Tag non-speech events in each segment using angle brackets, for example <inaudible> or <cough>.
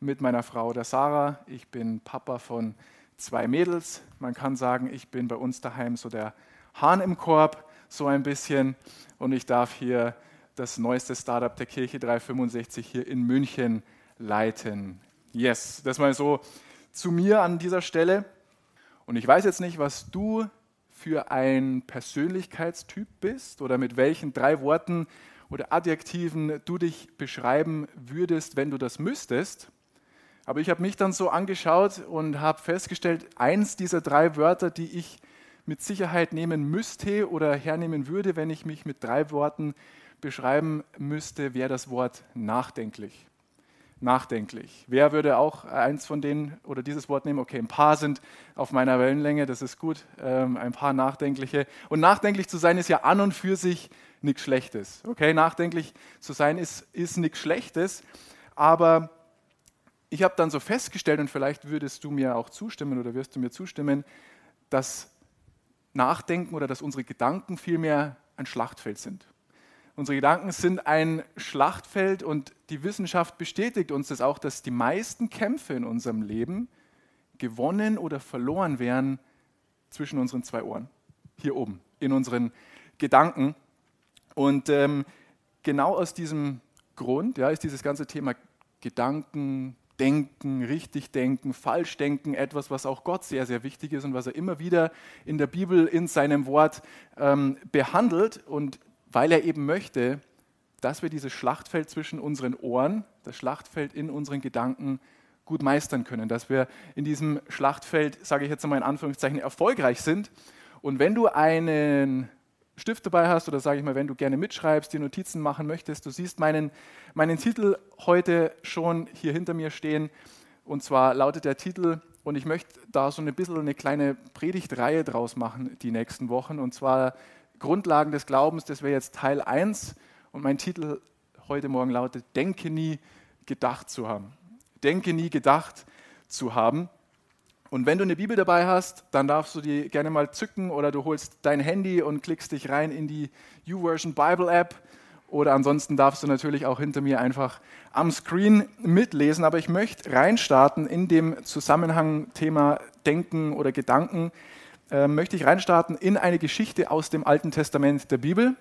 mit meiner Frau, der Sarah. Ich bin Papa von zwei Mädels. Man kann sagen, ich bin bei uns daheim so der Hahn im Korb, so ein bisschen. Und ich darf hier das neueste Startup der Kirche 365 hier in München leiten. Yes, das mal so zu mir an dieser Stelle. Und ich weiß jetzt nicht, was du für ein Persönlichkeitstyp bist oder mit welchen drei Worten oder Adjektiven du dich beschreiben würdest, wenn du das müsstest. Aber ich habe mich dann so angeschaut und habe festgestellt, eins dieser drei Wörter, die ich mit Sicherheit nehmen müsste oder hernehmen würde, wenn ich mich mit drei Worten beschreiben müsste, wäre das Wort nachdenklich. Nachdenklich. Wer würde auch eins von denen oder dieses Wort nehmen? Okay, ein paar sind auf meiner Wellenlänge, das ist gut. Ähm, ein paar nachdenkliche. Und nachdenklich zu sein ist ja an und für sich nichts Schlechtes. Okay, nachdenklich zu sein ist, ist nichts Schlechtes, aber ich habe dann so festgestellt, und vielleicht würdest du mir auch zustimmen oder wirst du mir zustimmen, dass Nachdenken oder dass unsere Gedanken vielmehr ein Schlachtfeld sind. Unsere Gedanken sind ein Schlachtfeld und die Wissenschaft bestätigt uns das auch, dass die meisten Kämpfe in unserem Leben gewonnen oder verloren werden zwischen unseren zwei Ohren, hier oben, in unseren Gedanken. Und ähm, genau aus diesem Grund ja, ist dieses ganze Thema Gedanken, Denken, richtig denken, falsch denken, etwas, was auch Gott sehr, sehr wichtig ist und was er immer wieder in der Bibel in seinem Wort ähm, behandelt. Und weil er eben möchte, dass wir dieses Schlachtfeld zwischen unseren Ohren, das Schlachtfeld in unseren Gedanken gut meistern können, dass wir in diesem Schlachtfeld, sage ich jetzt einmal in Anführungszeichen, erfolgreich sind. Und wenn du einen Stift dabei hast oder sage ich mal, wenn du gerne mitschreibst, dir Notizen machen möchtest, du siehst meinen, meinen Titel heute schon hier hinter mir stehen. Und zwar lautet der Titel, und ich möchte da so ein bisschen eine kleine Predigtreihe draus machen die nächsten Wochen. Und zwar Grundlagen des Glaubens, das wäre jetzt Teil 1. Und mein Titel heute Morgen lautet, Denke nie gedacht zu haben. Denke nie gedacht zu haben. Und wenn du eine Bibel dabei hast, dann darfst du die gerne mal zücken oder du holst dein Handy und klickst dich rein in die YouVersion Bible App. Oder ansonsten darfst du natürlich auch hinter mir einfach am Screen mitlesen. Aber ich möchte reinstarten in dem Zusammenhang Thema Denken oder Gedanken. Äh, möchte ich reinstarten in eine Geschichte aus dem Alten Testament der Bibel.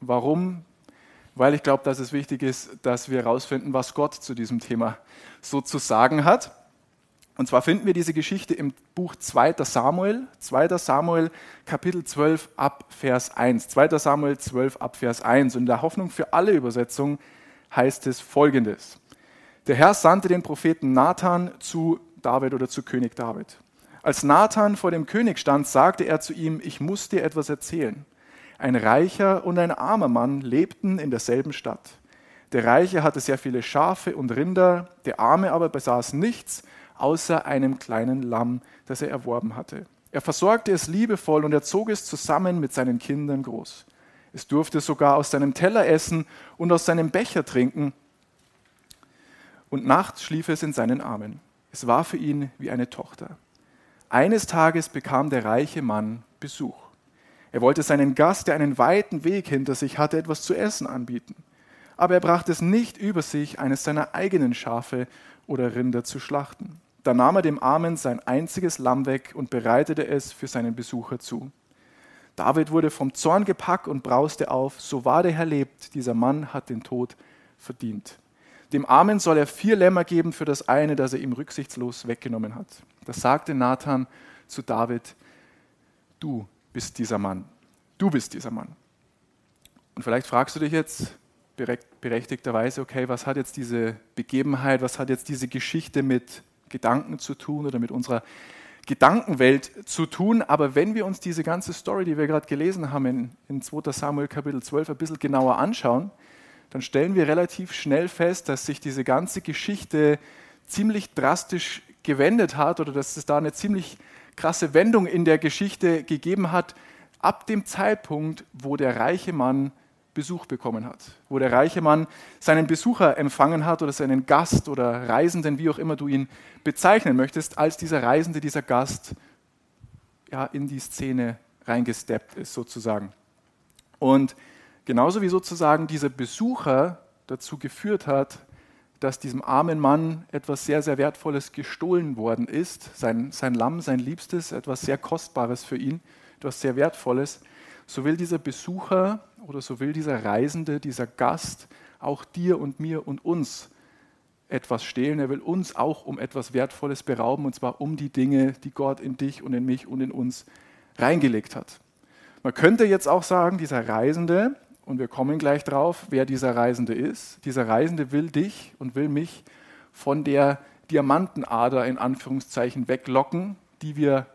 Warum? Weil ich glaube, dass es wichtig ist, dass wir herausfinden, was Gott zu diesem Thema so zu sagen hat. Und zwar finden wir diese Geschichte im Buch 2. Samuel, 2. Samuel Kapitel 12 ab Vers 1. 2. Samuel 12 ab Vers 1. Und in der Hoffnung für alle Übersetzungen heißt es folgendes. Der Herr sandte den Propheten Nathan zu David oder zu König David. Als Nathan vor dem König stand, sagte er zu ihm, ich muss dir etwas erzählen. Ein reicher und ein armer Mann lebten in derselben Stadt. Der Reiche hatte sehr viele Schafe und Rinder, der Arme aber besaß nichts außer einem kleinen Lamm, das er erworben hatte. Er versorgte es liebevoll und er zog es zusammen mit seinen Kindern groß. Es durfte sogar aus seinem Teller essen und aus seinem Becher trinken. Und nachts schlief es in seinen Armen. Es war für ihn wie eine Tochter. Eines Tages bekam der reiche Mann Besuch. Er wollte seinen Gast, der einen weiten Weg hinter sich hatte, etwas zu essen anbieten. Aber er brachte es nicht über sich, eines seiner eigenen Schafe oder Rinder zu schlachten. Da nahm er dem Armen sein einziges Lamm weg und bereitete es für seinen Besucher zu. David wurde vom Zorn gepackt und brauste auf, so wahr der Herr lebt, dieser Mann hat den Tod verdient. Dem Armen soll er vier Lämmer geben für das eine, das er ihm rücksichtslos weggenommen hat. Da sagte Nathan zu David, du bist dieser Mann, du bist dieser Mann. Und vielleicht fragst du dich jetzt berechtigterweise, okay, was hat jetzt diese Begebenheit, was hat jetzt diese Geschichte mit Gedanken zu tun oder mit unserer Gedankenwelt zu tun. Aber wenn wir uns diese ganze Story, die wir gerade gelesen haben in, in 2 Samuel Kapitel 12, ein bisschen genauer anschauen, dann stellen wir relativ schnell fest, dass sich diese ganze Geschichte ziemlich drastisch gewendet hat oder dass es da eine ziemlich krasse Wendung in der Geschichte gegeben hat, ab dem Zeitpunkt, wo der reiche Mann Besuch bekommen hat, wo der reiche Mann seinen Besucher empfangen hat oder seinen Gast oder Reisenden, wie auch immer du ihn bezeichnen möchtest, als dieser Reisende, dieser Gast ja, in die Szene reingesteppt ist sozusagen. Und genauso wie sozusagen dieser Besucher dazu geführt hat, dass diesem armen Mann etwas sehr, sehr Wertvolles gestohlen worden ist, sein, sein Lamm, sein Liebstes, etwas sehr Kostbares für ihn, etwas sehr Wertvolles, so will dieser Besucher oder so will dieser Reisende, dieser Gast auch dir und mir und uns etwas stehlen. Er will uns auch um etwas Wertvolles berauben, und zwar um die Dinge, die Gott in dich und in mich und in uns reingelegt hat. Man könnte jetzt auch sagen, dieser Reisende, und wir kommen gleich drauf, wer dieser Reisende ist, dieser Reisende will dich und will mich von der Diamantenader in Anführungszeichen weglocken, die wir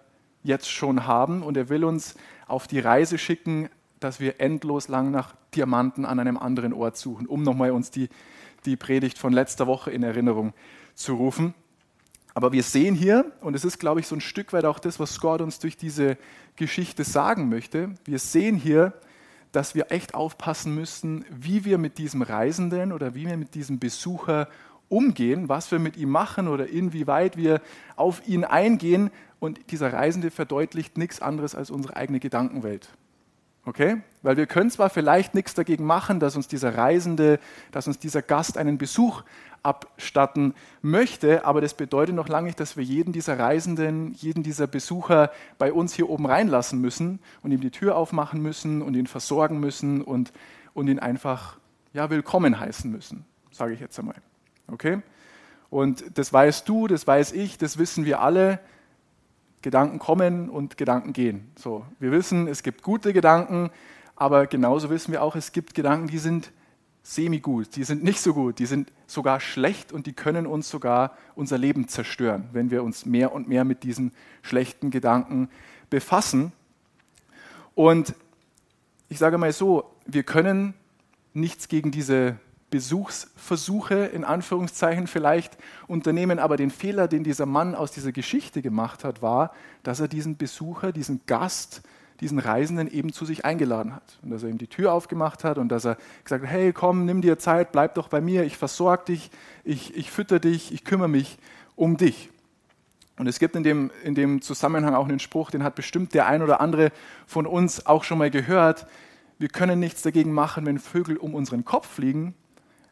jetzt schon haben, und er will uns auf die Reise schicken, dass wir endlos lang nach Diamanten an einem anderen Ort suchen, um nochmal uns die, die Predigt von letzter Woche in Erinnerung zu rufen. Aber wir sehen hier, und es ist, glaube ich, so ein Stück weit auch das, was Gott uns durch diese Geschichte sagen möchte, wir sehen hier, dass wir echt aufpassen müssen, wie wir mit diesem Reisenden oder wie wir mit diesem Besucher umgehen, was wir mit ihm machen oder inwieweit wir auf ihn eingehen. Und dieser Reisende verdeutlicht nichts anderes als unsere eigene Gedankenwelt. Okay? Weil wir können zwar vielleicht nichts dagegen machen, dass uns dieser Reisende, dass uns dieser Gast einen Besuch abstatten möchte, aber das bedeutet noch lange nicht, dass wir jeden dieser Reisenden, jeden dieser Besucher bei uns hier oben reinlassen müssen und ihm die Tür aufmachen müssen und ihn versorgen müssen und, und ihn einfach ja, willkommen heißen müssen, sage ich jetzt einmal. Okay? Und das weißt du, das weiß ich, das wissen wir alle. Gedanken kommen und Gedanken gehen. So, wir wissen, es gibt gute Gedanken, aber genauso wissen wir auch, es gibt Gedanken, die sind semi-gut, die sind nicht so gut, die sind sogar schlecht und die können uns sogar unser Leben zerstören, wenn wir uns mehr und mehr mit diesen schlechten Gedanken befassen. Und ich sage mal so, wir können nichts gegen diese Besuchsversuche in Anführungszeichen vielleicht unternehmen, aber den Fehler, den dieser Mann aus dieser Geschichte gemacht hat, war, dass er diesen Besucher, diesen Gast, diesen Reisenden eben zu sich eingeladen hat und dass er ihm die Tür aufgemacht hat und dass er gesagt hat, hey, komm, nimm dir Zeit, bleib doch bei mir, ich versorge dich, ich, ich fütter dich, ich kümmere mich um dich. Und es gibt in dem, in dem Zusammenhang auch einen Spruch, den hat bestimmt der ein oder andere von uns auch schon mal gehört. Wir können nichts dagegen machen, wenn Vögel um unseren Kopf fliegen,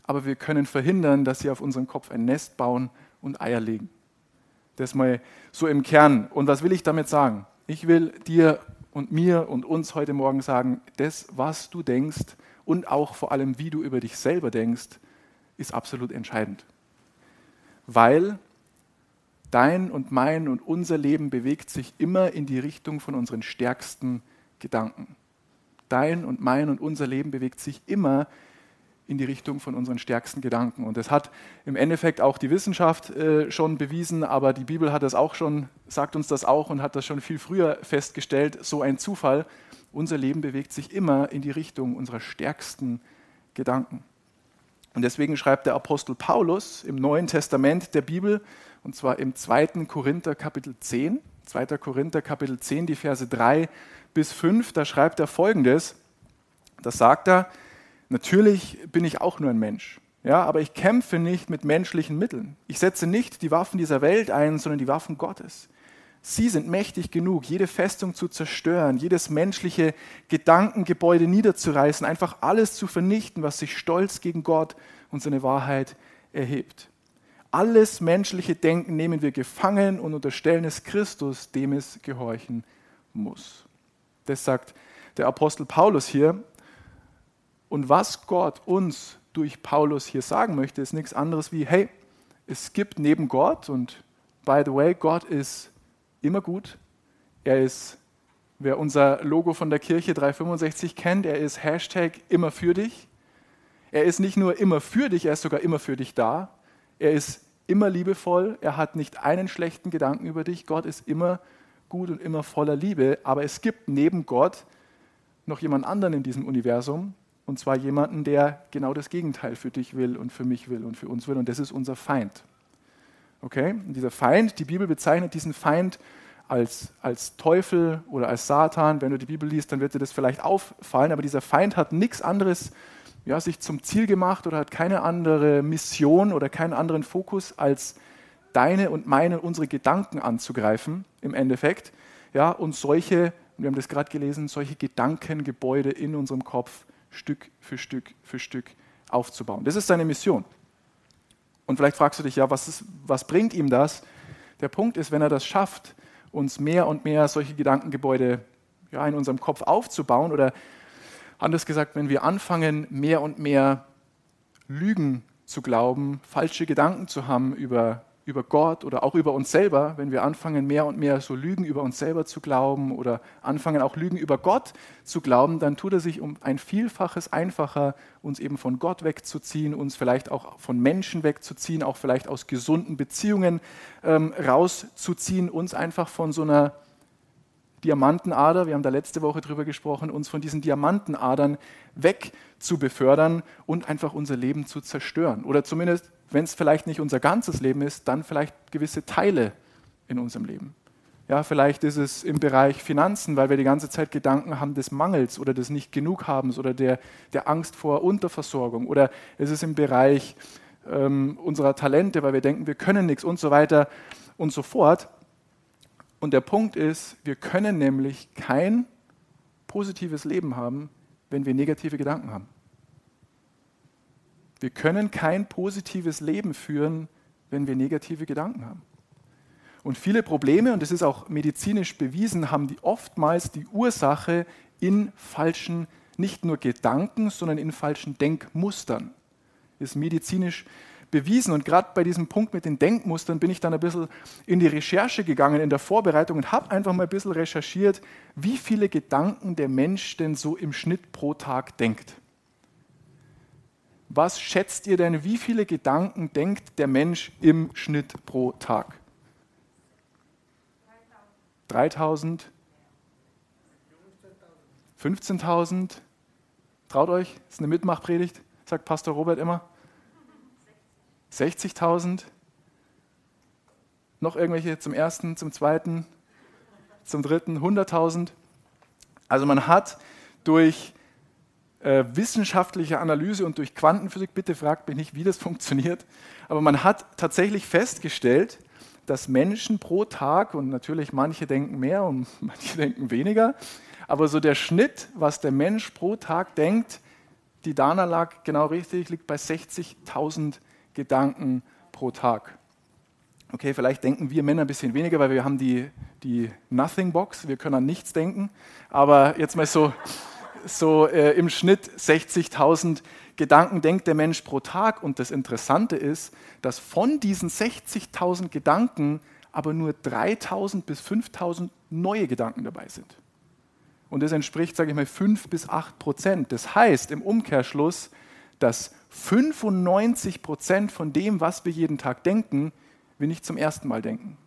aber wir können verhindern, dass sie auf unserem Kopf ein Nest bauen und Eier legen. Das mal so im Kern. Und was will ich damit sagen? Ich will dir und mir und uns heute Morgen sagen, das, was du denkst und auch vor allem, wie du über dich selber denkst, ist absolut entscheidend. Weil dein und mein und unser Leben bewegt sich immer in die Richtung von unseren stärksten Gedanken. Dein und mein und unser Leben bewegt sich immer in die Richtung von unseren stärksten Gedanken. Und das hat im Endeffekt auch die Wissenschaft äh, schon bewiesen, aber die Bibel hat das auch schon, sagt uns das auch und hat das schon viel früher festgestellt, so ein Zufall. Unser Leben bewegt sich immer in die Richtung unserer stärksten Gedanken. Und deswegen schreibt der Apostel Paulus im Neuen Testament der Bibel, und zwar im 2. Korinther Kapitel 10, 2. Korinther Kapitel 10, die Verse 3 bis 5, da schreibt er folgendes, da sagt er, Natürlich bin ich auch nur ein Mensch, ja, aber ich kämpfe nicht mit menschlichen Mitteln. Ich setze nicht die Waffen dieser Welt ein, sondern die Waffen Gottes. Sie sind mächtig genug, jede Festung zu zerstören, jedes menschliche Gedankengebäude niederzureißen, einfach alles zu vernichten, was sich stolz gegen Gott und seine Wahrheit erhebt. Alles menschliche Denken nehmen wir gefangen und unterstellen es Christus, dem es gehorchen muss. Das sagt der Apostel Paulus hier und was Gott uns durch Paulus hier sagen möchte, ist nichts anderes wie, hey, es gibt neben Gott, und by the way, Gott ist immer gut. Er ist, wer unser Logo von der Kirche 365 kennt, er ist Hashtag immer für dich. Er ist nicht nur immer für dich, er ist sogar immer für dich da. Er ist immer liebevoll, er hat nicht einen schlechten Gedanken über dich. Gott ist immer gut und immer voller Liebe. Aber es gibt neben Gott noch jemand anderen in diesem Universum, und zwar jemanden, der genau das Gegenteil für dich will und für mich will und für uns will. Und das ist unser Feind. Okay? Und dieser Feind, die Bibel bezeichnet diesen Feind als, als Teufel oder als Satan. Wenn du die Bibel liest, dann wird dir das vielleicht auffallen, aber dieser Feind hat nichts anderes ja, sich zum Ziel gemacht oder hat keine andere Mission oder keinen anderen Fokus, als deine und meine, unsere Gedanken anzugreifen, im Endeffekt. Ja, und solche, wir haben das gerade gelesen, solche Gedankengebäude in unserem Kopf Stück für Stück für Stück aufzubauen. Das ist seine Mission. Und vielleicht fragst du dich, ja, was, ist, was bringt ihm das? Der Punkt ist, wenn er das schafft, uns mehr und mehr solche Gedankengebäude ja, in unserem Kopf aufzubauen oder anders gesagt, wenn wir anfangen, mehr und mehr Lügen zu glauben, falsche Gedanken zu haben über über Gott oder auch über uns selber, wenn wir anfangen, mehr und mehr so Lügen über uns selber zu glauben oder anfangen auch Lügen über Gott zu glauben, dann tut er sich um ein Vielfaches einfacher, uns eben von Gott wegzuziehen, uns vielleicht auch von Menschen wegzuziehen, auch vielleicht aus gesunden Beziehungen ähm, rauszuziehen, uns einfach von so einer Diamantenader, wir haben da letzte Woche drüber gesprochen, uns von diesen Diamantenadern weg zu befördern und einfach unser Leben zu zerstören. Oder zumindest, wenn es vielleicht nicht unser ganzes Leben ist, dann vielleicht gewisse Teile in unserem Leben. Ja, vielleicht ist es im Bereich Finanzen, weil wir die ganze Zeit Gedanken haben des Mangels oder des Nicht-Genug-Habens oder der, der Angst vor Unterversorgung. Oder es ist im Bereich ähm, unserer Talente, weil wir denken, wir können nichts und so weiter und so fort. Und der Punkt ist, wir können nämlich kein positives Leben haben, wenn wir negative Gedanken haben. Wir können kein positives Leben führen, wenn wir negative Gedanken haben. Und viele Probleme, und das ist auch medizinisch bewiesen, haben die oftmals die Ursache in falschen, nicht nur Gedanken, sondern in falschen Denkmustern. Ist medizinisch bewiesen bewiesen. Und gerade bei diesem Punkt mit den Denkmustern bin ich dann ein bisschen in die Recherche gegangen, in der Vorbereitung und habe einfach mal ein bisschen recherchiert, wie viele Gedanken der Mensch denn so im Schnitt pro Tag denkt. Was schätzt ihr denn, wie viele Gedanken denkt der Mensch im Schnitt pro Tag? 3000? 15.000? Traut euch? Ist eine Mitmachpredigt, sagt Pastor Robert immer. 60.000? Noch irgendwelche zum ersten, zum zweiten, zum dritten, 100.000? Also man hat durch äh, wissenschaftliche Analyse und durch Quantenphysik, bitte fragt mich nicht, wie das <laughs> funktioniert, aber man hat tatsächlich festgestellt, dass Menschen pro Tag, und natürlich manche denken mehr und <laughs> manche denken weniger, aber so der Schnitt, was der Mensch pro Tag denkt, die Dana lag genau richtig, liegt bei 60.000 Gedanken pro Tag. Okay, vielleicht denken wir Männer ein bisschen weniger, weil wir haben die, die Nothing Box, wir können an nichts denken. Aber jetzt mal so, so äh, im Schnitt 60.000 Gedanken denkt der Mensch pro Tag. Und das Interessante ist, dass von diesen 60.000 Gedanken aber nur 3.000 bis 5.000 neue Gedanken dabei sind. Und das entspricht, sage ich mal, 5 bis 8 Prozent. Das heißt im Umkehrschluss, dass 95 Prozent von dem, was wir jeden Tag denken, wir nicht zum ersten Mal denken.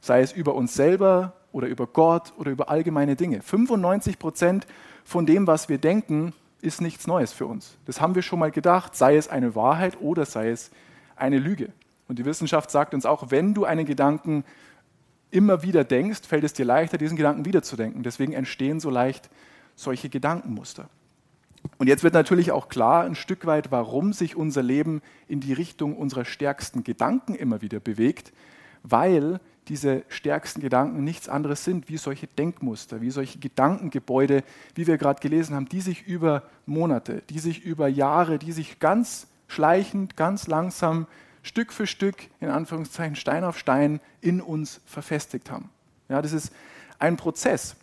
Sei es über uns selber oder über Gott oder über allgemeine Dinge. 95 Prozent von dem, was wir denken, ist nichts Neues für uns. Das haben wir schon mal gedacht, sei es eine Wahrheit oder sei es eine Lüge. Und die Wissenschaft sagt uns auch, wenn du einen Gedanken immer wieder denkst, fällt es dir leichter, diesen Gedanken wiederzudenken. Deswegen entstehen so leicht solche Gedankenmuster. Und jetzt wird natürlich auch klar ein Stück weit, warum sich unser Leben in die Richtung unserer stärksten Gedanken immer wieder bewegt, weil diese stärksten Gedanken nichts anderes sind wie solche Denkmuster, wie solche Gedankengebäude, wie wir gerade gelesen haben, die sich über Monate, die sich über Jahre, die sich ganz schleichend, ganz langsam, Stück für Stück, in Anführungszeichen Stein auf Stein, in uns verfestigt haben. Ja, das ist ein Prozess.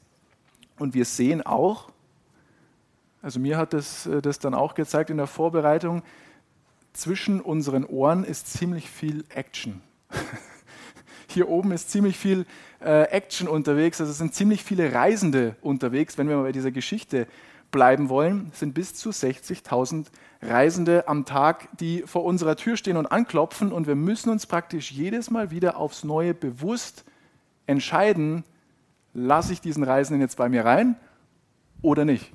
Und wir sehen auch, also mir hat das, äh, das dann auch gezeigt in der Vorbereitung, zwischen unseren Ohren ist ziemlich viel Action. <laughs> Hier oben ist ziemlich viel äh, Action unterwegs, also es sind ziemlich viele Reisende unterwegs, wenn wir mal bei dieser Geschichte bleiben wollen, sind bis zu 60.000 Reisende am Tag, die vor unserer Tür stehen und anklopfen und wir müssen uns praktisch jedes Mal wieder aufs Neue bewusst entscheiden, lasse ich diesen Reisenden jetzt bei mir rein oder nicht.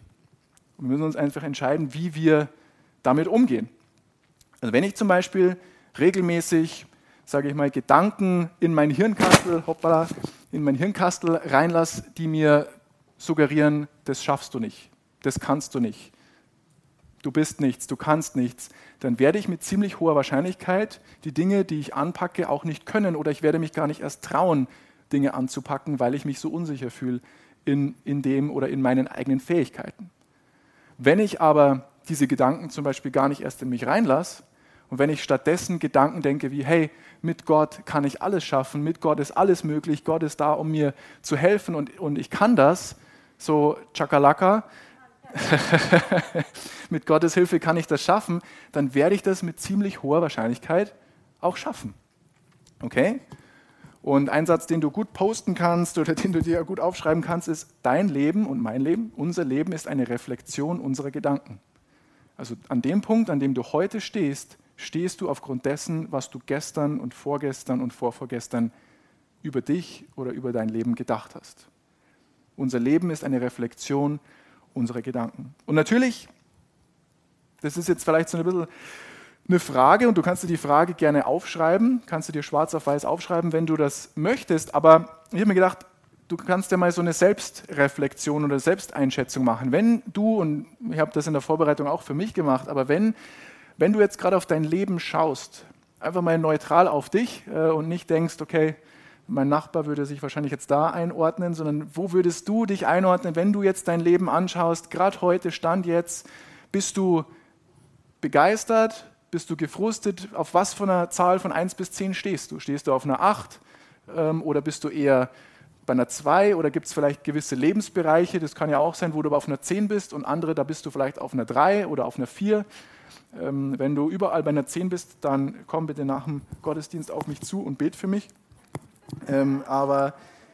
Wir müssen uns einfach entscheiden, wie wir damit umgehen. Also wenn ich zum Beispiel regelmäßig sage ich mal, Gedanken in mein Hirnkastel, hoppala, in mein Hirnkastel reinlasse, die mir suggerieren, das schaffst du nicht, das kannst du nicht, du bist nichts, du kannst nichts, dann werde ich mit ziemlich hoher Wahrscheinlichkeit die Dinge, die ich anpacke, auch nicht können oder ich werde mich gar nicht erst trauen, Dinge anzupacken, weil ich mich so unsicher fühle in, in dem oder in meinen eigenen Fähigkeiten. Wenn ich aber diese Gedanken zum Beispiel gar nicht erst in mich reinlasse und wenn ich stattdessen Gedanken denke wie, hey, mit Gott kann ich alles schaffen, mit Gott ist alles möglich, Gott ist da, um mir zu helfen und, und ich kann das, so Chakalaka, <laughs> mit Gottes Hilfe kann ich das schaffen, dann werde ich das mit ziemlich hoher Wahrscheinlichkeit auch schaffen. Okay? Und ein Satz, den du gut posten kannst oder <laughs> den du dir gut aufschreiben kannst, ist, dein Leben und mein Leben, unser Leben ist eine Reflexion unserer Gedanken. Also an dem Punkt, an dem du heute stehst, stehst du aufgrund dessen, was du gestern und vorgestern und vorvorgestern über dich oder über dein Leben gedacht hast. Unser Leben ist eine Reflexion unserer Gedanken. Und natürlich, das ist jetzt vielleicht so ein bisschen eine Frage und du kannst dir die Frage gerne aufschreiben, kannst du dir schwarz auf weiß aufschreiben, wenn du das möchtest. Aber ich habe mir gedacht, du kannst ja mal so eine Selbstreflexion oder Selbsteinschätzung machen. Wenn du, und ich habe das in der Vorbereitung auch für mich gemacht, aber wenn, wenn du jetzt gerade auf dein Leben schaust, einfach mal neutral auf dich äh, und nicht denkst, okay, mein Nachbar würde sich wahrscheinlich jetzt da einordnen, sondern wo würdest du dich einordnen, wenn du jetzt dein Leben anschaust, gerade heute, Stand jetzt, bist du begeistert, bist du gefrustet, auf was von einer Zahl von 1 bis 10 stehst du? Stehst du auf einer 8 ähm, oder bist du eher bei einer 2 oder gibt es vielleicht gewisse Lebensbereiche, das kann ja auch sein, wo du auf einer 10 bist und andere, da bist du vielleicht auf einer 3 oder auf einer 4. Ähm, wenn du überall bei einer 10 bist, dann komm bitte nach dem Gottesdienst auf mich zu und bet für mich. Ähm, aber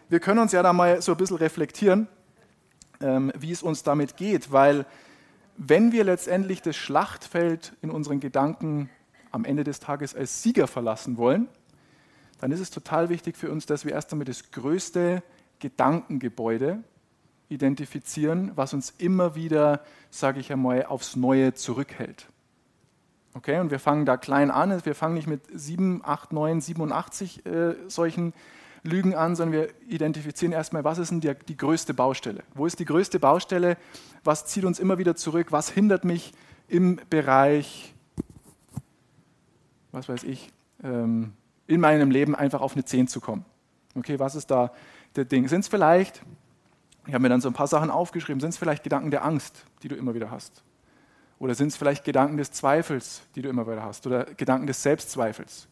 wir können uns ja da mal so ein bisschen reflektieren, ähm, wie es uns damit geht, weil wenn wir letztendlich das Schlachtfeld in unseren Gedanken am Ende des Tages als Sieger verlassen wollen, dann ist es total wichtig für uns, dass wir erst einmal das größte Gedankengebäude identifizieren, was uns immer wieder, sage ich einmal, aufs Neue zurückhält. Okay, und wir fangen da klein an. Wir fangen nicht mit 7, 8, 9, 87 äh, solchen Lügen an, sondern wir identifizieren erstmal, was ist denn die, die größte Baustelle? Wo ist die größte Baustelle? Was zieht uns immer wieder zurück? Was hindert mich im Bereich, was weiß ich, ähm, in meinem Leben einfach auf eine 10 zu kommen? Okay, was ist da der Ding? Sind es vielleicht, ich habe mir dann so ein paar Sachen aufgeschrieben, sind es vielleicht Gedanken der Angst, die du immer wieder hast? Oder sind es vielleicht Gedanken des Zweifels, die du immer wieder hast? Oder Gedanken des Selbstzweifels?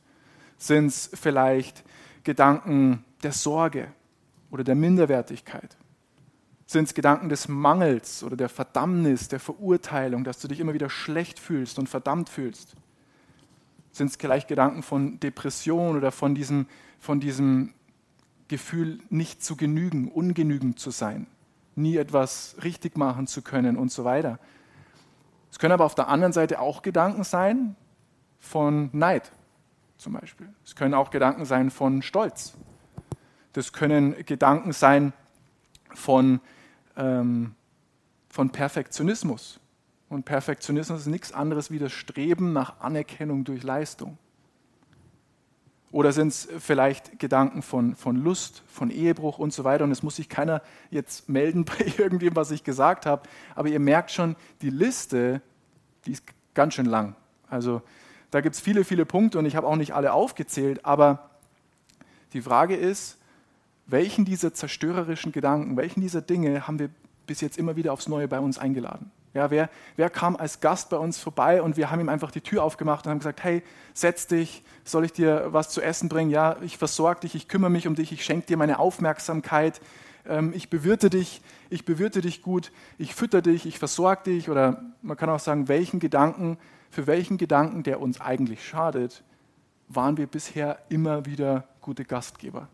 Sind es vielleicht Gedanken der Sorge oder der Minderwertigkeit? Sind es Gedanken des Mangels oder der Verdammnis, der Verurteilung, dass du dich immer wieder schlecht fühlst und verdammt fühlst? Sind es vielleicht Gedanken von Depression oder von diesem, von diesem Gefühl, nicht zu genügen, ungenügend zu sein, nie etwas richtig machen zu können und so weiter? Es können aber auf der anderen Seite auch Gedanken sein von Neid zum Beispiel. Es können auch Gedanken sein von Stolz. Das können Gedanken sein von, ähm, von Perfektionismus. Und Perfektionismus ist nichts anderes wie das Streben nach Anerkennung durch Leistung. Oder sind es vielleicht Gedanken von, von Lust, von Ehebruch und so weiter. Und es muss sich keiner jetzt melden <laughs> bei irgendwem, was ich gesagt habe. Aber ihr merkt schon, die Liste, die ist ganz schön lang. Also da gibt es viele, viele Punkte und ich habe auch nicht alle aufgezählt. Aber die Frage ist, welchen dieser zerstörerischen Gedanken, welchen dieser Dinge haben wir bis jetzt immer wieder aufs Neue bei uns eingeladen? Ja, wer, wer kam als Gast bei uns vorbei und wir haben ihm einfach die Tür aufgemacht und haben gesagt, hey, setz dich, soll ich dir was zu essen bringen? Ja, ich versorge dich, ich kümmere mich um dich, ich schenke dir meine Aufmerksamkeit, ich bewirte dich, ich bewirte dich gut, ich fütter dich, ich versorge dich oder man kann auch sagen, welchen Gedanken, für welchen Gedanken, der uns eigentlich schadet, waren wir bisher immer wieder gute Gastgeber.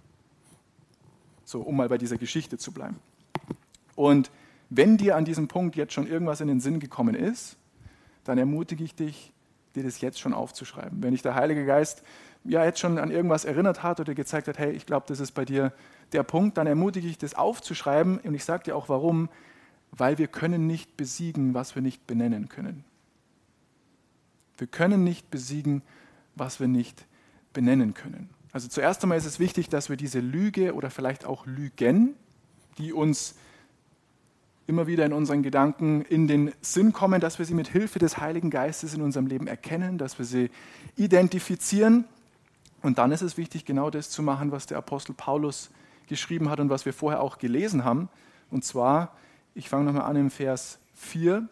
So, um mal bei dieser Geschichte zu bleiben. Und wenn dir an diesem Punkt jetzt schon irgendwas in den Sinn gekommen ist, dann ermutige ich dich, dir das jetzt schon aufzuschreiben. Wenn dich der Heilige Geist ja jetzt schon an irgendwas erinnert hat oder gezeigt hat, hey, ich glaube, das ist bei dir der Punkt, dann ermutige ich das aufzuschreiben und ich sage dir auch warum, weil wir können nicht besiegen, was wir nicht benennen können. Wir können nicht besiegen, was wir nicht benennen können. Also zuerst einmal ist es wichtig, dass wir diese Lüge oder vielleicht auch Lügen, die uns immer wieder in unseren Gedanken in den Sinn kommen, dass wir sie mit Hilfe des Heiligen Geistes in unserem Leben erkennen, dass wir sie identifizieren. Und dann ist es wichtig, genau das zu machen, was der Apostel Paulus geschrieben hat und was wir vorher auch gelesen haben. Und zwar, ich fange nochmal an im Vers 4,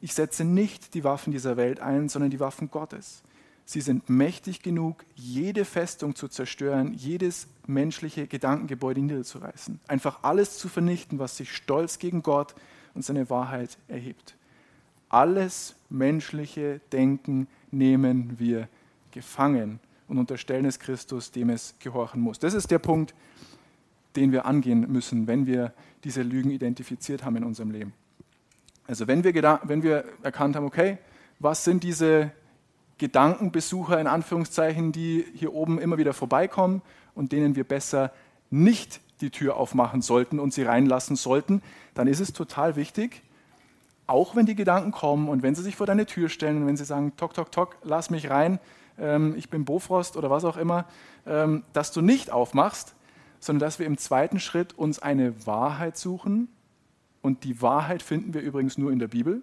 ich setze nicht die Waffen dieser Welt ein, sondern die Waffen Gottes. Sie sind mächtig genug, jede Festung zu zerstören, jedes menschliche Gedankengebäude niederzureißen. Einfach alles zu vernichten, was sich stolz gegen Gott und seine Wahrheit erhebt. Alles menschliche Denken nehmen wir gefangen und unterstellen es Christus, dem es gehorchen muss. Das ist der Punkt, den wir angehen müssen, wenn wir diese Lügen identifiziert haben in unserem Leben. Also wenn wir, wenn wir erkannt haben, okay, was sind diese Gedankenbesucher in Anführungszeichen, die hier oben immer wieder vorbeikommen und denen wir besser nicht die Tür aufmachen sollten und sie reinlassen sollten, dann ist es total wichtig, auch wenn die Gedanken kommen und wenn sie sich vor deine Tür stellen und wenn sie sagen, tok, tok, tok, lass mich rein, ähm, ich bin Bofrost oder was auch immer, ähm, dass du nicht aufmachst, sondern dass wir im zweiten Schritt uns eine Wahrheit suchen. Und die Wahrheit finden wir übrigens nur in der Bibel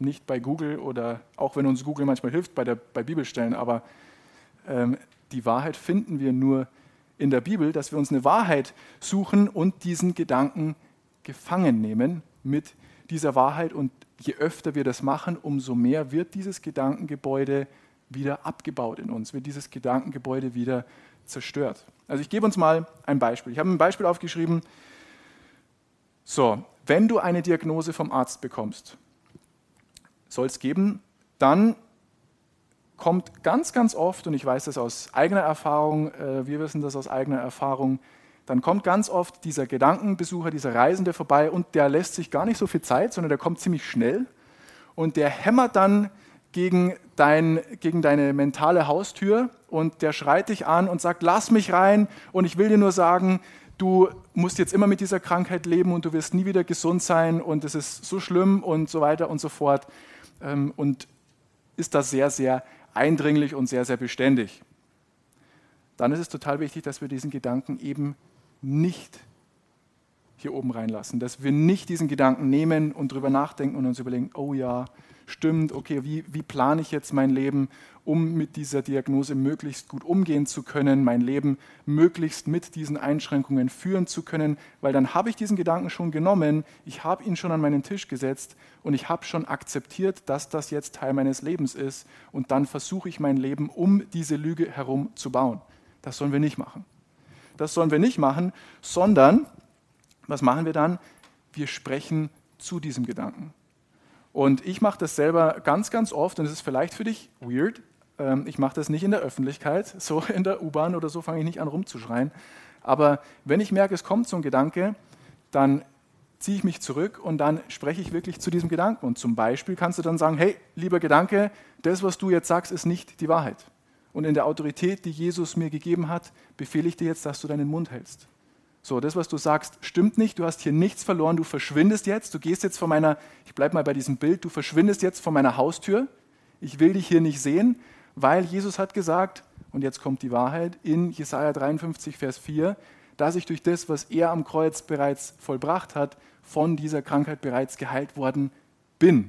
nicht bei Google oder auch wenn uns Google manchmal hilft bei, der, bei Bibelstellen, aber ähm, die Wahrheit finden wir nur in der Bibel, dass wir uns eine Wahrheit suchen und diesen Gedanken gefangen nehmen mit dieser Wahrheit. Und je öfter wir das machen, umso mehr wird dieses Gedankengebäude wieder abgebaut in uns, wird dieses Gedankengebäude wieder zerstört. Also ich gebe uns mal ein Beispiel. Ich habe ein Beispiel aufgeschrieben. So, wenn du eine Diagnose vom Arzt bekommst, soll es geben, dann kommt ganz, ganz oft, und ich weiß das aus eigener Erfahrung, äh, wir wissen das aus eigener Erfahrung, dann kommt ganz oft dieser Gedankenbesucher, dieser Reisende vorbei und der lässt sich gar nicht so viel Zeit, sondern der kommt ziemlich schnell und der hämmert dann gegen, dein, gegen deine mentale Haustür und der schreit dich an und sagt, lass mich rein. Und ich will dir nur sagen, du musst jetzt immer mit dieser Krankheit leben und du wirst nie wieder gesund sein und es ist so schlimm und so weiter und so fort. Ähm, und ist da sehr, sehr eindringlich und sehr, sehr beständig. Dann ist es total wichtig, dass wir diesen Gedanken eben nicht hier oben reinlassen, dass wir nicht diesen Gedanken nehmen und darüber nachdenken und uns überlegen, oh ja, stimmt, okay, wie, wie plane ich jetzt mein Leben, um mit dieser Diagnose möglichst gut umgehen zu können, mein Leben möglichst mit diesen Einschränkungen führen zu können, weil dann habe ich diesen Gedanken schon genommen, ich habe ihn schon an meinen Tisch gesetzt und ich habe schon akzeptiert, dass das jetzt Teil meines Lebens ist und dann versuche ich mein Leben um diese Lüge herum zu bauen. Das sollen wir nicht machen. Das sollen wir nicht machen, sondern was machen wir dann? Wir sprechen zu diesem Gedanken. Und ich mache das selber ganz, ganz oft und es ist vielleicht für dich weird. Ähm, ich mache das nicht in der Öffentlichkeit, <laughs> so in der U-Bahn oder so fange ich nicht an rumzuschreien. Aber wenn ich merke, es kommt so ein Gedanke, dann ziehe ich mich zurück und dann spreche ich wirklich zu diesem Gedanken. Und zum Beispiel kannst du dann sagen, hey, lieber Gedanke, das, was du jetzt sagst, ist nicht die Wahrheit. Und in der Autorität, die Jesus mir gegeben hat, befehle ich dir jetzt, dass du deinen Mund hältst. So, das, was du sagst, stimmt nicht. Du hast hier nichts verloren. Du verschwindest jetzt. Du gehst jetzt von meiner, ich bleibe mal bei diesem Bild, du verschwindest jetzt von meiner Haustür. Ich will dich hier nicht sehen, weil Jesus hat gesagt, und jetzt kommt die Wahrheit, in Jesaja 53, Vers 4, dass ich durch das, was er am Kreuz bereits vollbracht hat, von dieser Krankheit bereits geheilt worden bin.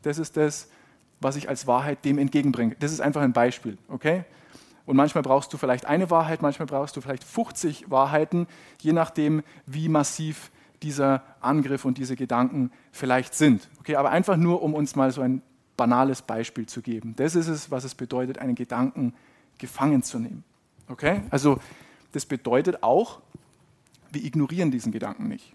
Das ist das, was ich als Wahrheit dem entgegenbringe. Das ist einfach ein Beispiel, okay? Und manchmal brauchst du vielleicht eine Wahrheit, manchmal brauchst du vielleicht 50 Wahrheiten, je nachdem, wie massiv dieser Angriff und diese Gedanken vielleicht sind. Okay, aber einfach nur, um uns mal so ein banales Beispiel zu geben. Das ist es, was es bedeutet, einen Gedanken gefangen zu nehmen. Okay? Also das bedeutet auch, wir ignorieren diesen Gedanken nicht,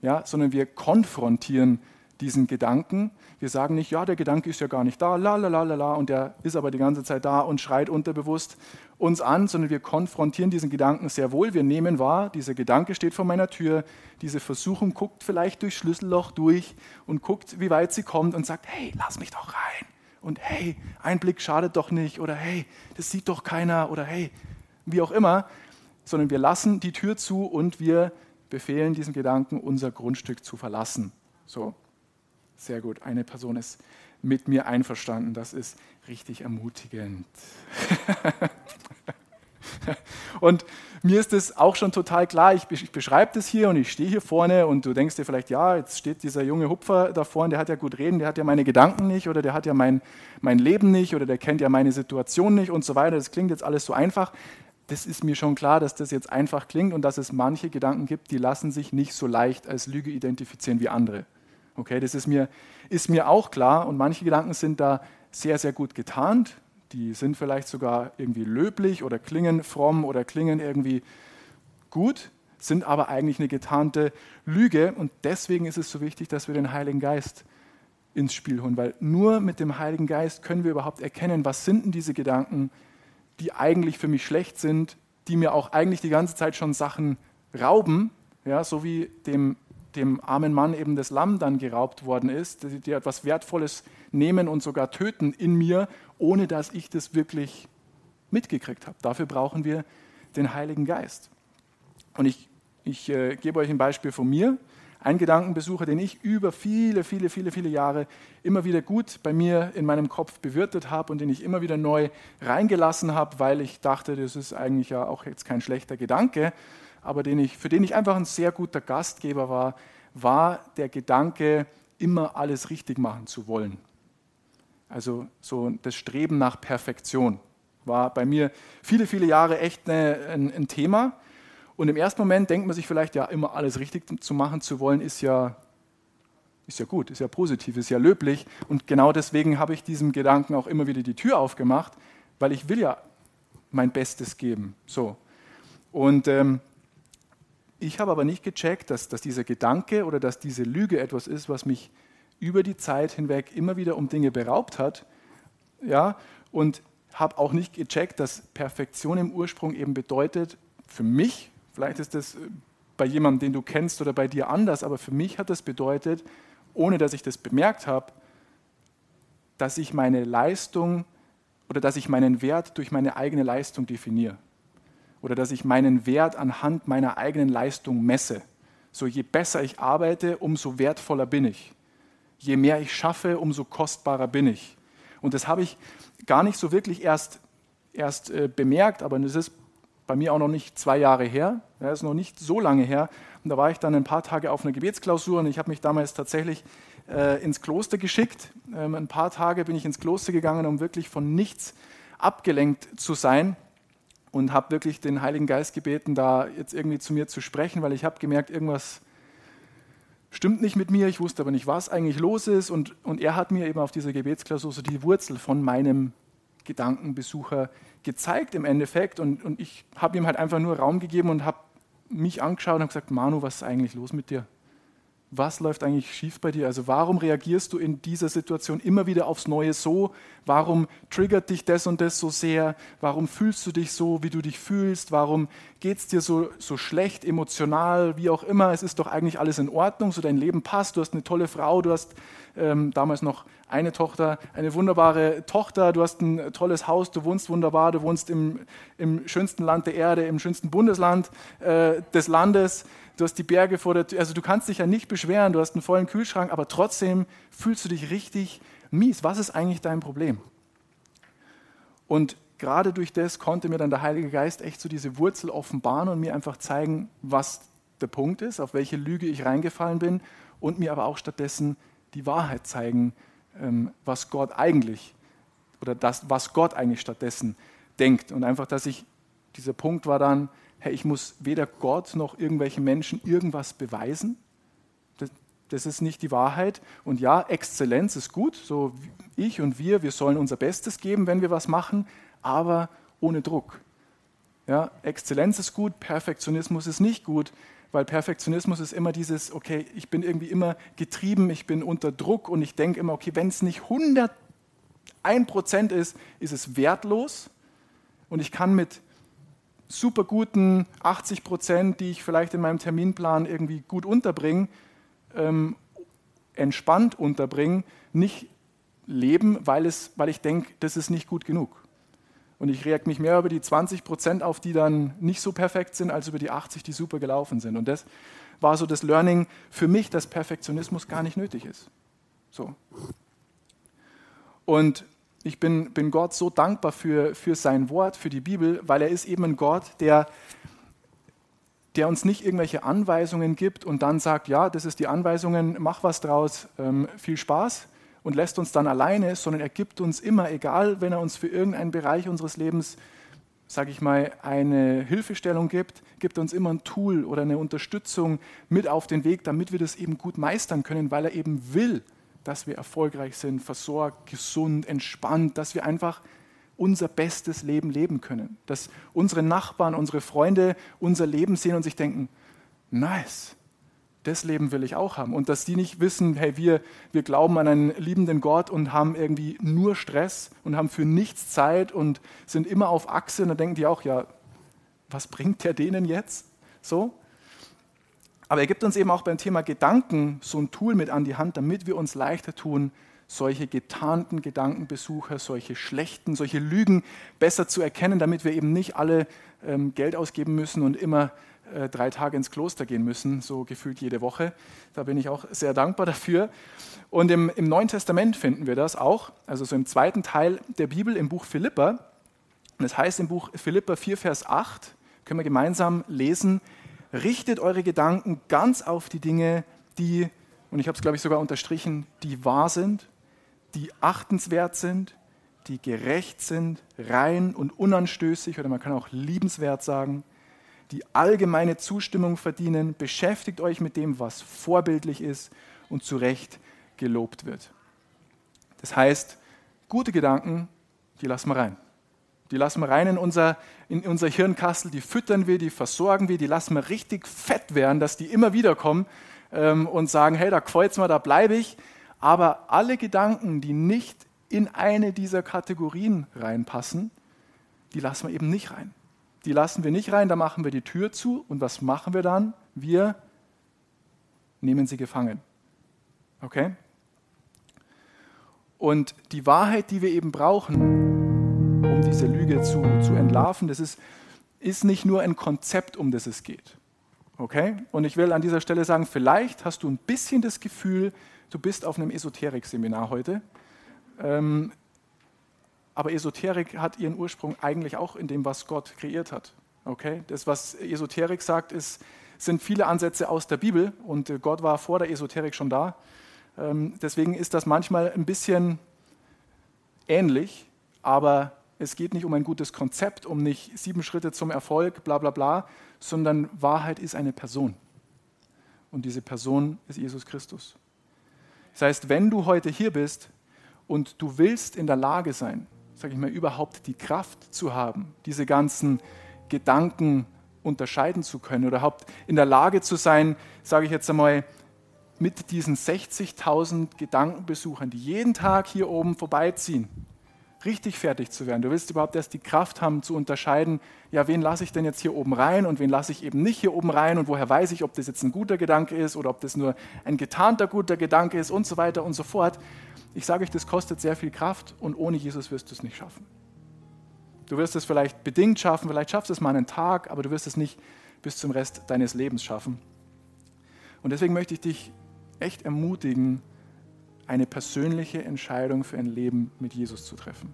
ja, sondern wir konfrontieren diesen Gedanken. Wir sagen nicht, ja, der Gedanke ist ja gar nicht da, la la la la la, und der ist aber die ganze Zeit da und schreit unterbewusst uns an, sondern wir konfrontieren diesen Gedanken sehr wohl. Wir nehmen wahr, dieser Gedanke steht vor meiner Tür, diese Versuchung guckt vielleicht durchs Schlüsselloch durch und guckt, wie weit sie kommt und sagt, hey, lass mich doch rein. Und hey, ein Blick schadet doch nicht, oder hey, das sieht doch keiner, oder hey, wie auch immer, sondern wir lassen die Tür zu und wir befehlen diesem Gedanken, unser Grundstück zu verlassen. So, Sehr gut. Eine Person ist mit mir einverstanden. Das ist richtig ermutigend. <laughs> und mir ist es auch schon total klar, ich, beschreibe das hier und ich stehe hier vorne und du denkst dir vielleicht, ja, jetzt steht dieser junge Hupfer da vorne, der hat ja gut reden, der hat ja meine Gedanken nicht oder der hat ja mein, mein Leben nicht oder der kennt ja meine Situation nicht und so weiter. Das klingt jetzt alles so einfach. Das ist mir schon klar, dass das jetzt einfach klingt und dass es manche Gedanken gibt, die lassen sich nicht so leicht als Lüge identifizieren wie andere. Okay, das ist mir, ist mir auch klar und manche Gedanken sind da sehr, sehr gut getarnt die sind vielleicht sogar irgendwie löblich oder klingen fromm oder klingen irgendwie gut, sind aber eigentlich eine getarnte Lüge. Und deswegen ist es so wichtig, dass wir den Heiligen Geist ins Spiel holen, weil nur mit dem Heiligen Geist können wir überhaupt erkennen, was sind denn diese Gedanken, die eigentlich für mich schlecht sind, die mir auch eigentlich die ganze Zeit schon Sachen rauben, ja, so wie dem, dem armen Mann eben das Lamm dann geraubt worden ist, die, die etwas Wertvolles nehmen und sogar töten in mir ohne dass ich das wirklich mitgekriegt habe. Dafür brauchen wir den Heiligen Geist. Und ich, ich äh, gebe euch ein Beispiel von mir. Ein Gedankenbesucher, den ich über viele, viele, viele, viele Jahre immer wieder gut bei mir in meinem Kopf bewirtet habe und den ich immer wieder neu reingelassen habe, weil ich dachte, das ist eigentlich ja auch jetzt kein schlechter Gedanke, aber den ich, für den ich einfach ein sehr guter Gastgeber war, war der Gedanke, immer alles richtig machen zu wollen. Also so das Streben nach Perfektion war bei mir viele, viele Jahre echt eine, ein, ein, Thema. Und im ersten Moment denkt man sich vielleicht, ja, immer alles richtig zu machen zu wollen, ist ja, ist ja gut, ist ja positiv, ist ja löblich. Und genau deswegen habe ich diesem Gedanken auch immer wieder die Tür aufgemacht, weil ich will ja mein Bestes geben. So. Und ähm, ich habe aber nicht gecheckt, dass, dass dieser Gedanke oder dass diese Lüge etwas ist, was mich über die Zeit hinweg immer wieder um Dinge beraubt hat. Ja, und habe auch nicht gecheckt, dass Perfektion im Ursprung eben bedeutet, für mich, vielleicht ist das bei jemandem, den du kennst oder bei dir anders, aber für mich hat das bedeutet, ohne dass ich das bemerkt habe, dass ich meine Leistung oder dass ich meinen Wert durch meine eigene Leistung definiere. Oder dass ich meinen Wert anhand meiner eigenen Leistung messe. So je besser ich arbeite, umso wertvoller bin ich je mehr ich schaffe, umso kostbarer bin ich. Und das habe ich gar nicht so wirklich erst, erst äh, bemerkt, aber das ist bei mir auch noch nicht zwei Jahre her, das ist noch nicht so lange her. Und da war ich dann ein paar Tage auf einer Gebetsklausur und ich habe mich damals tatsächlich äh, ins Kloster geschickt. Ähm, ein paar Tage bin ich ins Kloster gegangen, um wirklich von nichts abgelenkt zu sein und habe wirklich den Heiligen Geist gebeten, da jetzt irgendwie zu mir zu sprechen, weil ich habe gemerkt, irgendwas stimmt nicht mit mir, ich wusste aber nicht, was eigentlich los ist. Und, und er hat mir eben auf dieser Gebetsklausur so die Wurzel von meinem Gedankenbesucher gezeigt im Endeffekt. Und, und ich habe ihm halt einfach nur Raum gegeben und habe mich angeschaut und gesagt, Manu, was ist eigentlich los mit dir? Was läuft eigentlich schief bei dir? Also warum reagierst du in dieser Situation immer wieder aufs Neue so? Warum triggert dich das und das so sehr? Warum fühlst du dich so, wie du dich fühlst? Warum geht es dir so, so schlecht, emotional, wie auch immer? Es ist doch eigentlich alles in Ordnung, so dein Leben passt, du hast eine tolle Frau, du hast ähm, damals noch eine Tochter, eine wunderbare Tochter, du hast ein tolles Haus, du wohnst wunderbar, du wohnst im, im schönsten Land der Erde, im schönsten Bundesland äh, des Landes. Du hast die Berge vor der Tür, also du kannst dich ja nicht beschweren, du hast einen vollen Kühlschrank, aber trotzdem fühlst du dich richtig mies. Was ist eigentlich dein Problem? Und gerade durch das konnte mir dann der Heilige Geist echt so diese Wurzel offenbaren und mir einfach zeigen, was der Punkt ist, auf welche Lüge ich reingefallen bin und mir aber auch stattdessen die Wahrheit zeigen, ähm, was Gott eigentlich oder das, was Gott eigentlich stattdessen denkt. Und einfach, dass ich, dieser Punkt war dann, hey, ich muss weder Gott noch irgendwelchen Menschen irgendwas beweisen. Das, das ist nicht die Wahrheit. Und ja, Exzellenz ist gut, so ich und wir, wir sollen unser Bestes geben, wenn wir was machen, aber ohne Druck. Ja, Exzellenz ist gut, Perfektionismus ist nicht gut, weil Perfektionismus ist immer dieses, okay, ich bin irgendwie immer getrieben, ich bin unter Druck und ich denke immer, okay, wenn es nicht 101 Prozent ist, ist es wertlos und ich kann mit super guten 80 Prozent, die ich vielleicht in meinem Terminplan irgendwie gut unterbringe, ähm, entspannt unterbringen, nicht leben, weil, es, weil ich denke, das ist nicht gut genug. Und ich reagiere mich mehr über die 20 Prozent auf, die dann nicht so perfekt sind, als über die 80, die super gelaufen sind. Und das war so das Learning für mich, dass Perfektionismus gar nicht nötig ist. So. Und ich bin, bin Gott so dankbar für, für sein Wort, für die Bibel, weil er ist eben ein Gott, der, der uns nicht irgendwelche Anweisungen gibt und dann sagt, ja, das ist die Anweisungen, mach was draus, ähm, viel Spaß und lässt uns dann alleine, sondern er gibt uns immer, egal wenn er uns für irgendeinen Bereich unseres Lebens, sage ich mal, eine Hilfestellung gibt, gibt uns immer ein Tool oder eine Unterstützung mit auf den Weg, damit wir das eben gut meistern können, weil er eben will, dass wir erfolgreich sind, versorgt, gesund, entspannt, dass wir einfach unser bestes Leben leben können. Dass unsere Nachbarn, unsere Freunde unser Leben sehen und sich denken, nice, das Leben will ich auch haben. Und dass die nicht wissen, hey, wir, wir glauben an einen liebenden Gott und haben irgendwie nur Stress und haben für nichts Zeit und sind immer auf Achse. Und dann denken die auch, ja, was bringt der denen jetzt? So. Aber er gibt uns eben auch beim Thema Gedanken so ein Tool mit an die Hand, damit wir uns leichter tun, solche getarnten Gedankenbesucher, solche schlechten, solche Lügen besser zu erkennen, damit wir eben nicht alle ähm, Geld ausgeben müssen und immer äh, drei Tage ins Kloster gehen müssen, so gefühlt jede Woche. Da bin ich auch sehr dankbar dafür. Und im, im Neuen Testament finden wir das auch, also so im zweiten Teil der Bibel im Buch Philippa. Und es das heißt im Buch Philippa 4, Vers 8, können wir gemeinsam lesen, richtet eure Gedanken ganz auf die Dinge, die, und ich habe es glaube ich sogar unterstrichen, die wahr sind, die achtenswert sind, die gerecht sind, rein und unanstößig oder man kann auch liebenswert sagen, die allgemeine Zustimmung verdienen. Beschäftigt euch mit dem, was vorbildlich ist und zu Recht gelobt wird. Das heißt, gute Gedanken, die lassen wir rein. Die lassen wir rein in unser, in unser Hirnkastel, die füttern wir, die versorgen wir, die lassen wir richtig fett werden, dass die immer wieder kommen ähm, und sagen, hey, da kreuzen wir, da bleibe ich. Aber alle Gedanken, die nicht in eine dieser Kategorien reinpassen, die lassen wir eben nicht rein. Die lassen wir nicht rein, da machen wir die Tür zu und was machen wir dann? Wir nehmen sie gefangen. Okay? Und die Wahrheit, die wir eben brauchen, um diese Lüge zu, zu entlarven, das ist, ist nicht nur ein Konzept, um das es geht. Okay? Und ich will an dieser Stelle sagen, vielleicht hast du ein bisschen das Gefühl, du bist auf einem Esoterik-Seminar heute. Ähm, aber Esoterik hat ihren Ursprung eigentlich auch in dem, was Gott kreiert hat. Okay? Das, was Esoterik sagt, ist, sind viele Ansätze aus der Bibel und äh, Gott war vor der Esoterik schon da. Ähm, deswegen ist das manchmal ein bisschen ähnlich, aber es geht nicht um ein gutes Konzept, um nicht sieben Schritte zum Erfolg, bla bla bla, sondern Wahrheit ist eine Person. Und diese Person ist Jesus Christus. Das heißt, wenn du heute hier bist und du willst in der Lage sein, sage ich mal, überhaupt die Kraft zu haben, diese ganzen Gedanken unterscheiden zu können oder überhaupt in der Lage zu sein, sage ich jetzt einmal, mit diesen 60.000 Gedankenbesuchern, die jeden Tag hier oben vorbeiziehen, richtig fertig zu werden. Du willst überhaupt erst die Kraft haben zu unterscheiden, ja, wen lasse ich denn jetzt hier oben rein und wen lasse ich eben nicht hier oben rein und woher weiß ich, ob das jetzt ein guter Gedanke ist oder ob das nur ein getarnter guter Gedanke ist und so weiter und so fort. Ich sage euch, das kostet sehr viel Kraft und ohne Jesus wirst du es nicht schaffen. Du wirst es vielleicht bedingt schaffen, vielleicht schaffst du es mal einen Tag, aber du wirst es nicht bis zum Rest deines Lebens schaffen. Und deswegen möchte ich dich echt ermutigen, eine persönliche Entscheidung für ein Leben mit Jesus zu treffen.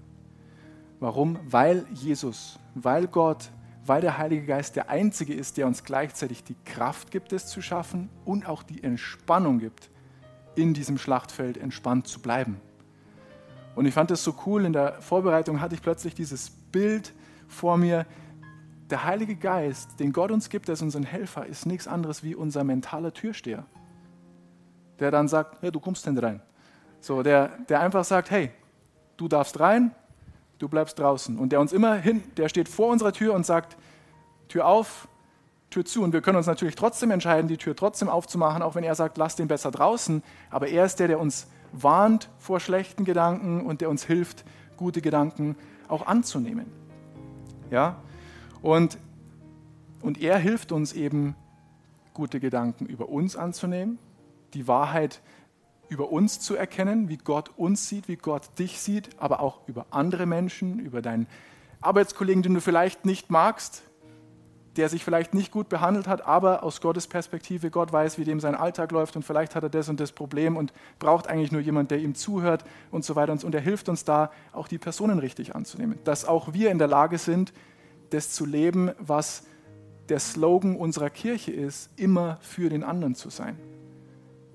Warum? Weil Jesus, weil Gott, weil der Heilige Geist der Einzige ist, der uns gleichzeitig die Kraft gibt, es zu schaffen und auch die Entspannung gibt, in diesem Schlachtfeld entspannt zu bleiben. Und ich fand das so cool, in der Vorbereitung hatte ich plötzlich dieses Bild vor mir. Der Heilige Geist, den Gott uns gibt als unseren Helfer, ist nichts anderes wie unser mentaler Türsteher. Der dann sagt, hey, du kommst denn rein. So, der, der einfach sagt, hey, du darfst rein, du bleibst draußen. Und der uns immer hin, der steht vor unserer Tür und sagt, Tür auf, Tür zu. Und wir können uns natürlich trotzdem entscheiden, die Tür trotzdem aufzumachen, auch wenn er sagt, lass den besser draußen. Aber er ist der, der uns warnt vor schlechten Gedanken und der uns hilft, gute Gedanken auch anzunehmen. Ja? Und, und er hilft uns eben, gute Gedanken über uns anzunehmen, die Wahrheit über uns zu erkennen, wie Gott uns sieht, wie Gott dich sieht, aber auch über andere Menschen, über deinen Arbeitskollegen, den du vielleicht nicht magst, der sich vielleicht nicht gut behandelt hat, aber aus Gottes Perspektive, Gott weiß, wie dem sein Alltag läuft und vielleicht hat er das und das Problem und braucht eigentlich nur jemand, der ihm zuhört und so weiter. Und er hilft uns da, auch die Personen richtig anzunehmen. Dass auch wir in der Lage sind, das zu leben, was der Slogan unserer Kirche ist, immer für den anderen zu sein.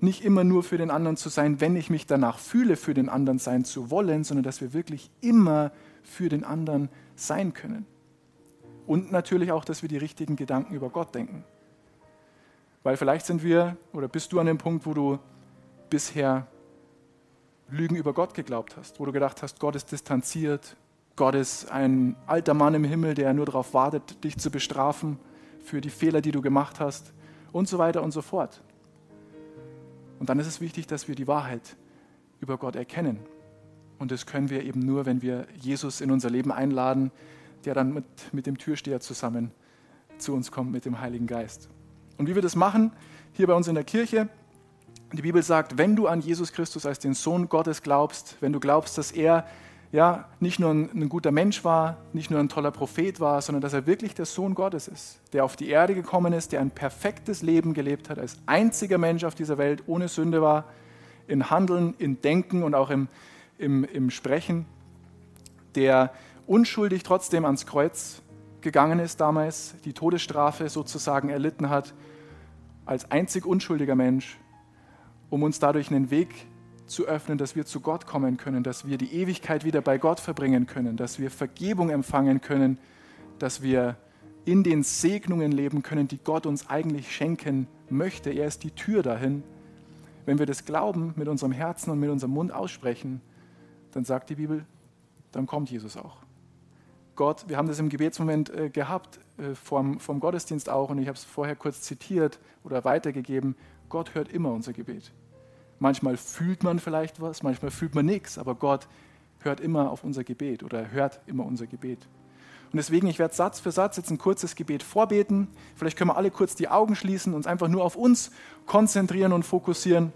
Nicht immer nur für den anderen zu sein, wenn ich mich danach fühle, für den anderen sein zu wollen, sondern dass wir wirklich immer für den anderen sein können. Und natürlich auch, dass wir die richtigen Gedanken über Gott denken. Weil vielleicht sind wir oder bist du an dem Punkt, wo du bisher Lügen über Gott geglaubt hast, wo du gedacht hast, Gott ist distanziert, Gott ist ein alter Mann im Himmel, der nur darauf wartet, dich zu bestrafen für die Fehler, die du gemacht hast und so weiter und so fort. Und dann ist es wichtig, dass wir die Wahrheit über Gott erkennen. Und das können wir eben nur, wenn wir Jesus in unser Leben einladen, der dann mit, mit dem Türsteher zusammen zu uns kommt, mit dem Heiligen Geist. Und wie wir das machen, hier bei uns in der Kirche, die Bibel sagt, wenn du an Jesus Christus als den Sohn Gottes glaubst, wenn du glaubst, dass er ja, nicht nur ein, ein, guter Mensch war, nicht nur ein toller Prophet war, sondern dass er wirklich der Sohn Gottes ist, der auf die Erde gekommen ist, der ein perfektes Leben gelebt hat, als einziger Mensch auf dieser Welt ohne Sünde war, in Handeln, in Denken und auch im, im, im Sprechen, der unschuldig trotzdem ans Kreuz gegangen ist damals, die Todesstrafe sozusagen erlitten hat, als einzig unschuldiger Mensch, um uns dadurch einen Weg zu öffnen, dass wir zu Gott kommen können, dass wir die Ewigkeit wieder bei Gott verbringen können, dass wir Vergebung empfangen können, dass wir in den Segnungen leben können, die Gott uns eigentlich schenken möchte. Er ist die Tür dahin. Wenn wir das glauben, mit unserem Herzen und mit unserem Mund aussprechen, dann sagt die Bibel, dann kommt Jesus auch. Gott, wir haben das im Gebetsmoment äh, gehabt, äh, vom, vom Gottesdienst auch, und ich habe es vorher kurz zitiert oder weitergegeben, Gott hört immer unser Gebet. Manchmal fühlt man vielleicht was, manchmal fühlt man nichts, aber Gott hört immer auf unser Gebet oder hört immer unser Gebet. Und deswegen, ich werde Satz für Satz jetzt ein kurzes Gebet vorbeten. Vielleicht können wir alle kurz die Augen schließen, uns einfach nur auf uns konzentrieren und fokussieren.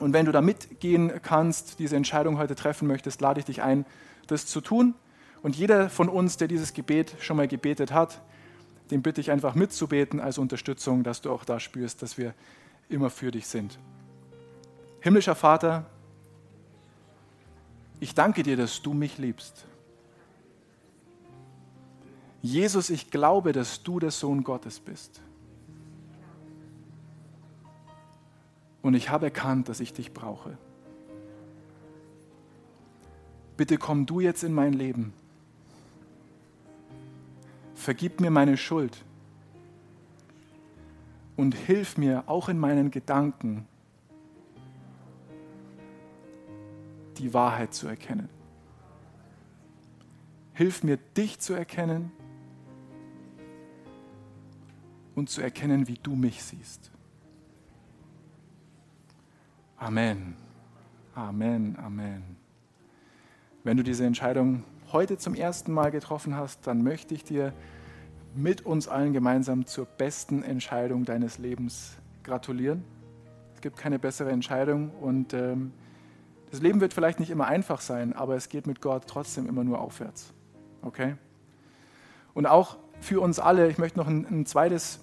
Und wenn du da mitgehen kannst, diese Entscheidung heute treffen möchtest, lade ich dich ein, das zu tun. Und jeder von uns, der dieses Gebet schon mal gebetet hat, den bitte ich einfach mitzubeten als Unterstützung, dass du auch da spürst, dass wir immer für dich sind. Himmlischer Vater, ich danke dir, dass du mich liebst. Jesus, ich glaube, dass du der Sohn Gottes bist. Und ich habe erkannt, dass ich dich brauche. Bitte komm du jetzt in mein Leben. Vergib mir meine Schuld und hilf mir auch in meinen Gedanken die Wahrheit zu erkennen. Hilf mir, dich zu erkennen und zu erkennen, wie du mich siehst. Amen. Amen. Amen. Wenn du diese Entscheidung heute zum ersten Mal getroffen hast, dann möchte ich dir mit uns allen gemeinsam zur besten Entscheidung deines Lebens gratulieren. Es gibt keine bessere Entscheidung und ähm, das Leben wird vielleicht nicht immer einfach sein, aber es geht mit Gott trotzdem immer nur aufwärts. Okay? Und auch für uns alle, ich möchte noch ein, ein zweites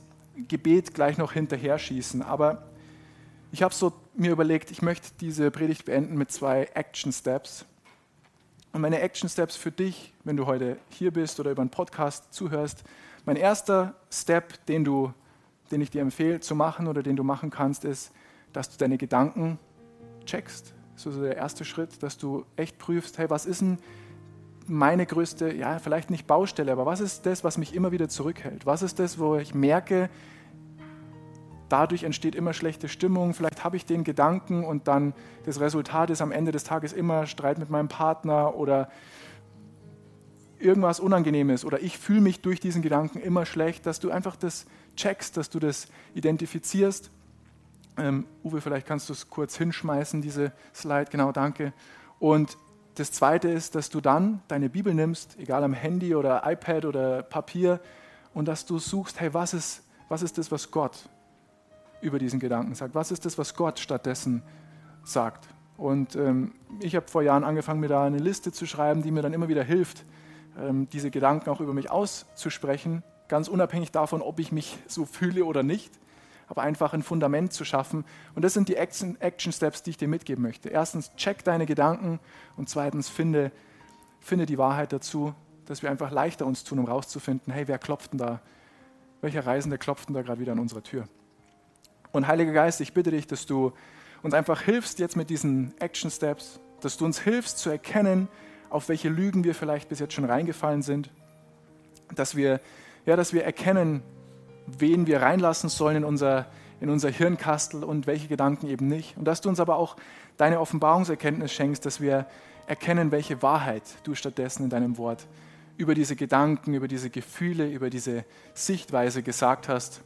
Gebet gleich noch hinterher schießen, aber ich habe so mir überlegt, ich möchte diese Predigt beenden mit zwei Action Steps. Und meine Action Steps für dich, wenn du heute hier bist oder über einen Podcast zuhörst, mein erster Step, den, du, den ich dir empfehle zu machen oder den du machen kannst, ist, dass du deine Gedanken checkst. Das ist so der erste Schritt, dass du echt prüfst, hey, was ist denn meine größte, ja, vielleicht nicht Baustelle, aber was ist das, was mich immer wieder zurückhält? Was ist das, wo ich merke, dadurch entsteht immer schlechte Stimmung, vielleicht habe ich den Gedanken und dann das Resultat ist am Ende des Tages immer Streit mit meinem Partner oder irgendwas Unangenehmes oder ich fühle mich durch diesen Gedanken immer schlecht, dass du einfach das checkst, dass du das identifizierst ähm, Uwe, vielleicht kannst du es kurz hinschmeißen, diese Slide. Genau, danke. Und das Zweite ist, dass du dann deine Bibel nimmst, egal am Handy oder iPad oder Papier, und dass du suchst, hey, was ist, was ist das, was Gott über diesen Gedanken sagt? Was ist das, was Gott stattdessen sagt? Und ähm, ich habe vor Jahren angefangen, mir da eine Liste zu schreiben, die mir dann immer wieder hilft, ähm, diese Gedanken auch über mich auszusprechen ganz unabhängig davon, ob ich mich so fühle oder nicht, aber einfach ein Fundament zu schaffen. Und das sind die Action, Action Steps, die ich dir mitgeben möchte. Erstens, check deine Gedanken und zweitens, finde, finde die Wahrheit dazu, dass wir einfach leichter uns tun, um rauszufinden, hey, wer klopft denn da? Welcher Reisende klopft denn da gerade wieder an unserer Tür? Und Heiliger Geist, ich bitte dich, dass du uns einfach hilfst jetzt mit diesen Action Steps, dass du uns hilfst zu erkennen, auf welche Lügen wir vielleicht bis jetzt schon reingefallen sind, dass wir, ja, dass wir erkennen, wen wir reinlassen sollen in unser, in unser Hirnkastel und welche Gedanken eben nicht. Und dass du uns aber auch deine Offenbarungserkenntnis schenkst, dass wir erkennen, welche Wahrheit du stattdessen in deinem Wort über diese Gedanken, über diese Gefühle, über diese Sichtweise gesagt hast.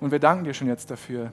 Und wir danken dir schon jetzt dafür.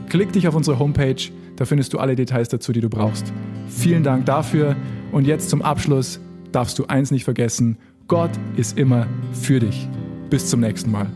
klick dich auf unsere Homepage, da findest du alle Details dazu, die du brauchst. Vielen Dank dafür und jetzt zum Abschluss darfst du eins nicht vergessen, Gott ist immer für dich. Bis zum nächsten Mal.